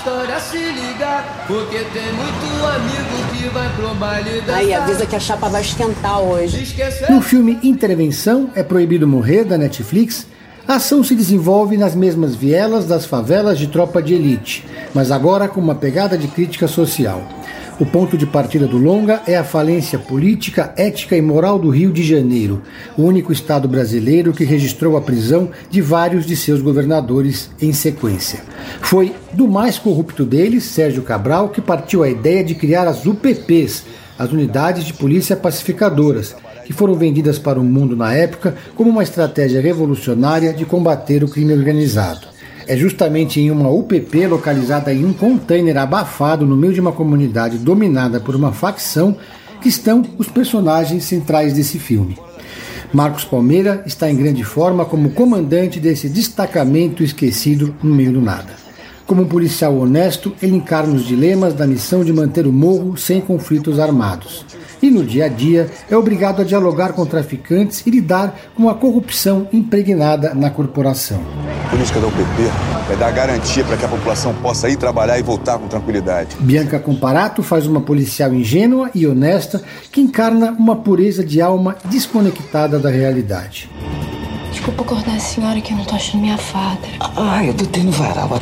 história se ligar, porque tem muito amigo que vai pro baile Aí avisa que a chapa vai esquentar hoje. No filme Intervenção é Proibido Morrer, da Netflix, a ação se desenvolve nas mesmas vielas das favelas de tropa de elite, mas agora com uma pegada de crítica social. O ponto de partida do longa é a falência política, ética e moral do Rio de Janeiro, o único estado brasileiro que registrou a prisão de vários de seus governadores em sequência. Foi do mais corrupto deles, Sérgio Cabral, que partiu a ideia de criar as UPPs, as Unidades de Polícia Pacificadoras, que foram vendidas para o mundo na época como uma estratégia revolucionária de combater o crime organizado. É justamente em uma UPP localizada em um container abafado no meio de uma comunidade dominada por uma facção que estão os personagens centrais desse filme. Marcos Palmeira está em grande forma como comandante desse destacamento esquecido no meio do nada. Como um policial honesto, ele encarna os dilemas da missão de manter o morro sem conflitos armados e no dia a dia é obrigado a dialogar com traficantes e lidar com a corrupção impregnada na corporação. A política da UPP vai dar garantia para que a população possa ir trabalhar e voltar com tranquilidade. Bianca Comparato faz uma policial ingênua e honesta que encarna uma pureza de alma desconectada da realidade. Desculpa acordar a senhora que eu não tô achando minha fada. Ai, eu botei no varal.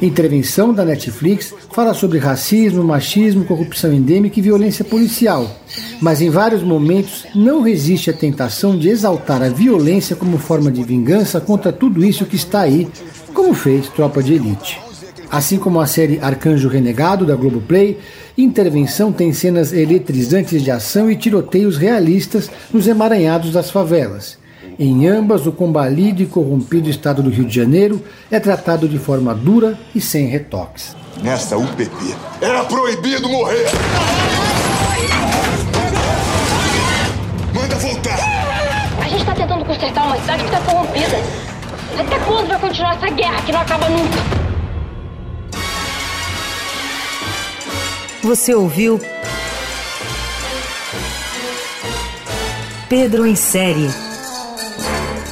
Intervenção da Netflix fala sobre racismo, machismo, corrupção endêmica e violência policial, mas em vários momentos não resiste à tentação de exaltar a violência como forma de vingança contra tudo isso que está aí, como fez Tropa de Elite. Assim como a série Arcanjo Renegado da Globoplay, Intervenção tem cenas eletrizantes de ação e tiroteios realistas nos emaranhados das favelas em ambas, o combalido e corrompido estado do Rio de Janeiro é tratado de forma dura e sem retoques. Nesta UPP, era proibido morrer! Manda voltar! A gente está tentando consertar uma cidade que está corrompida. Até quando vai continuar essa guerra que não acaba nunca? Você ouviu Pedro em série